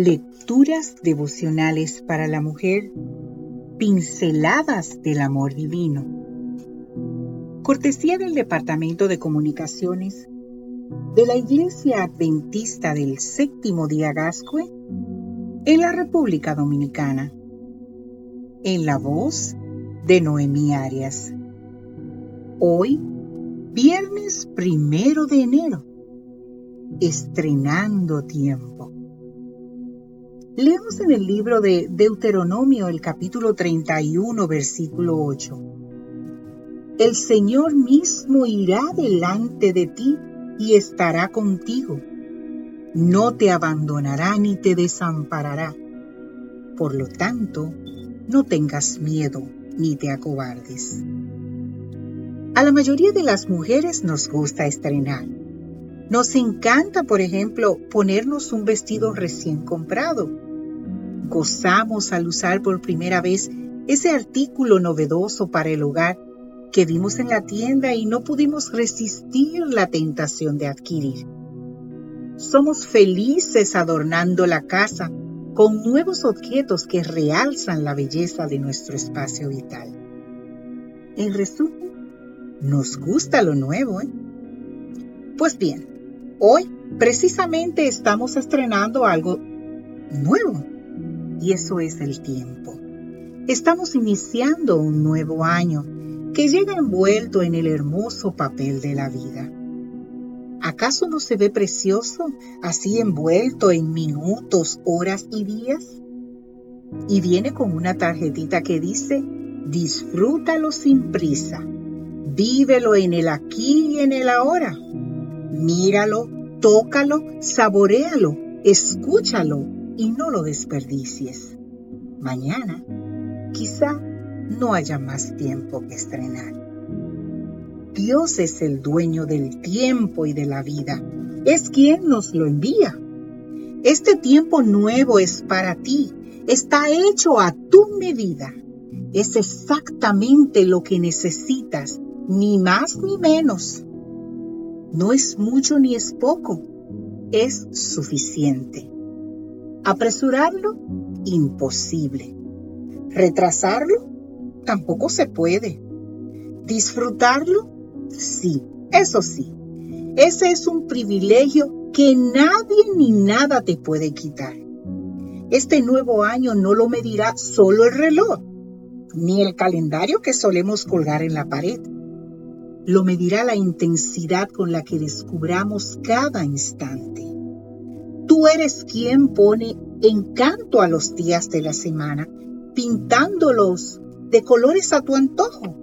Lecturas devocionales para la mujer, pinceladas del amor divino. Cortesía del Departamento de Comunicaciones de la Iglesia Adventista del Séptimo Día Gascue en la República Dominicana. En la voz de Noemí Arias. Hoy, viernes primero de enero, estrenando tiempo. Leemos en el libro de Deuteronomio el capítulo 31, versículo 8. El Señor mismo irá delante de ti y estará contigo. No te abandonará ni te desamparará. Por lo tanto, no tengas miedo ni te acobardes. A la mayoría de las mujeres nos gusta estrenar. Nos encanta, por ejemplo, ponernos un vestido recién comprado gozamos al usar por primera vez ese artículo novedoso para el hogar que vimos en la tienda y no pudimos resistir la tentación de adquirir. Somos felices adornando la casa con nuevos objetos que realzan la belleza de nuestro espacio vital. En resumen, nos gusta lo nuevo, ¿eh? Pues bien, hoy precisamente estamos estrenando algo nuevo y eso es el tiempo. Estamos iniciando un nuevo año que llega envuelto en el hermoso papel de la vida. ¿Acaso no se ve precioso así envuelto en minutos, horas y días? Y viene con una tarjetita que dice, disfrútalo sin prisa, vívelo en el aquí y en el ahora. Míralo, tócalo, saborealo, escúchalo y no lo desperdicies. Mañana quizá no haya más tiempo que estrenar. Dios es el dueño del tiempo y de la vida. Es quien nos lo envía. Este tiempo nuevo es para ti. Está hecho a tu medida. Es exactamente lo que necesitas, ni más ni menos. No es mucho ni es poco. Es suficiente. Apresurarlo, imposible. Retrasarlo, tampoco se puede. Disfrutarlo, sí, eso sí. Ese es un privilegio que nadie ni nada te puede quitar. Este nuevo año no lo medirá solo el reloj, ni el calendario que solemos colgar en la pared. Lo medirá la intensidad con la que descubramos cada instante. Tú eres quien pone encanto a los días de la semana, pintándolos de colores a tu antojo.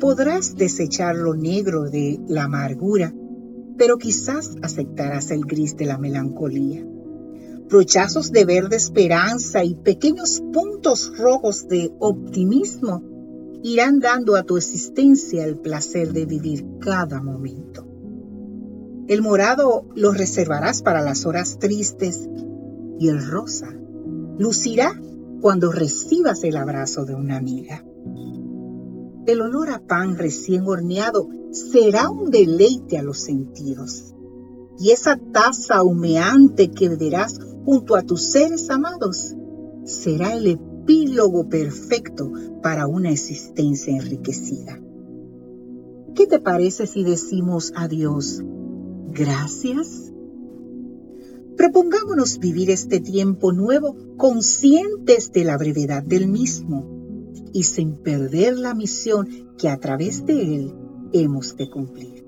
Podrás desechar lo negro de la amargura, pero quizás aceptarás el gris de la melancolía. Brochazos de verde esperanza y pequeños puntos rojos de optimismo irán dando a tu existencia el placer de vivir cada momento. El morado lo reservarás para las horas tristes y el rosa lucirá cuando recibas el abrazo de una amiga. El olor a pan recién horneado será un deleite a los sentidos. Y esa taza humeante que beberás junto a tus seres amados será el epílogo perfecto para una existencia enriquecida. ¿Qué te parece si decimos adiós gracias? Propongámonos vivir este tiempo nuevo conscientes de la brevedad del mismo y sin perder la misión que a través de él hemos de cumplir.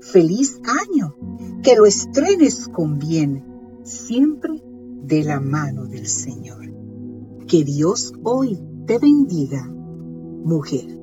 Feliz año, que lo estrenes con bien, siempre de la mano del Señor. Que Dios hoy te bendiga, mujer.